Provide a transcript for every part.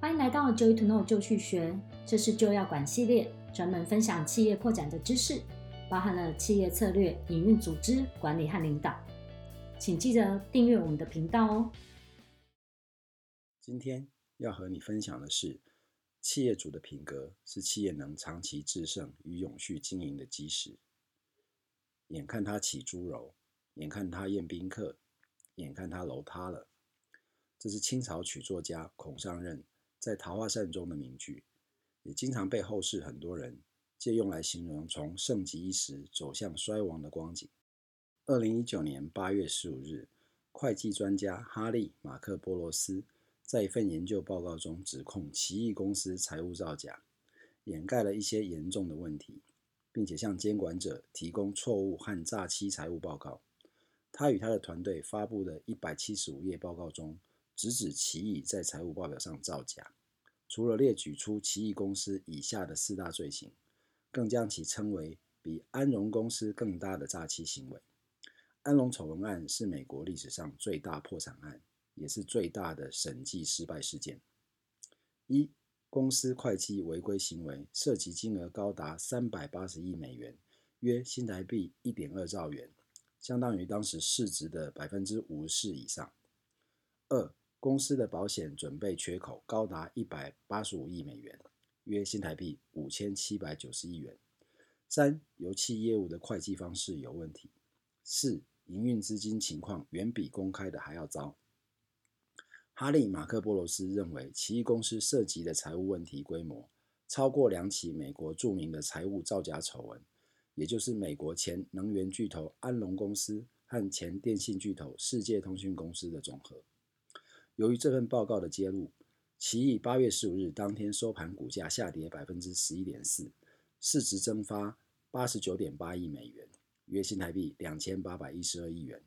欢迎来到 Joy to Know 就去学，这是就要管系列，专门分享企业扩展的知识，包含了企业策略、营运、组织管理和领导。请记得订阅我们的频道哦。今天要和你分享的是，企业主的品格是企业能长期制胜与永续经营的基石。眼看他起猪楼，眼看他宴宾客，眼看他楼塌了。这是清朝曲作家孔尚任在《桃花扇》中的名句，也经常被后世很多人借用来形容从盛极一时走向衰亡的光景。二零一九年八月十五日，会计专家哈利·马克波罗斯在一份研究报告中指控奇异公司财务造假，掩盖了一些严重的问题，并且向监管者提供错误和诈欺财务报告。他与他的团队发布的一百七十五页报告中，直指奇异在财务报表上造假，除了列举出奇异公司以下的四大罪行，更将其称为比安荣公司更大的诈欺行为。安荣丑闻案是美国历史上最大破产案，也是最大的审计失败事件。一、公司会计违规行为涉及金额高达三百八十亿美元，约新台币一点二兆元，相当于当时市值的百分之五十四以上。二、公司的保险准备缺口高达一百八十五亿美元，约新台币五千七百九十亿元。三、油气业务的会计方式有问题。四、营运资金情况远比公开的还要糟。哈利·马克波罗斯认为，奇异公司涉及的财务问题规模超过两起美国著名的财务造假丑闻，也就是美国前能源巨头安龙公司和前电信巨头世界通讯公司的总和。由于这份报告的揭露，奇异八月十五日当天收盘股价下跌百分之十一点四，市值蒸发八十九点八亿美元，约新台币两千八百一十二亿元。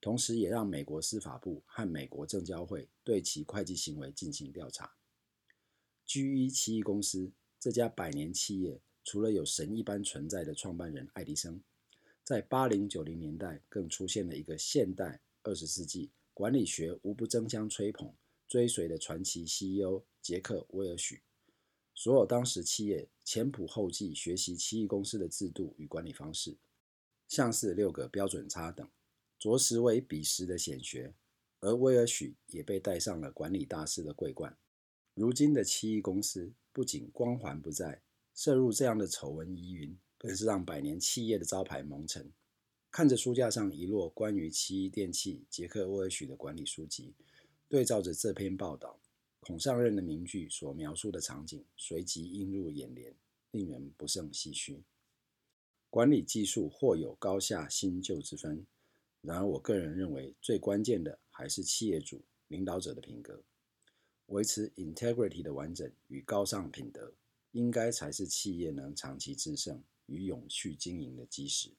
同时，也让美国司法部和美国证交会对其会计行为进行调查。GE 奇异公司这家百年企业，除了有神一般存在的创办人爱迪生，在八零九零年代更出现了一个现代二十世纪。管理学无不争相吹捧、追随的传奇 CEO 杰克·威尔许，所有当时企业前仆后继学习奇异公司的制度与管理方式，像是六个标准差等，着实为彼时的显学。而威尔许也被戴上了管理大师的桂冠。如今的奇异公司不仅光环不在，涉入这样的丑闻疑云，更是让百年企业的招牌蒙尘。看着书架上一摞关于奇异电器杰克·威尔许的管理书籍，对照着这篇报道，孔尚任的名句所描述的场景随即映入眼帘，令人不胜唏嘘。管理技术或有高下新旧之分，然而我个人认为，最关键的还是企业主、领导者的品格，维持 integrity 的完整与高尚品德，应该才是企业能长期制胜与永续经营的基石。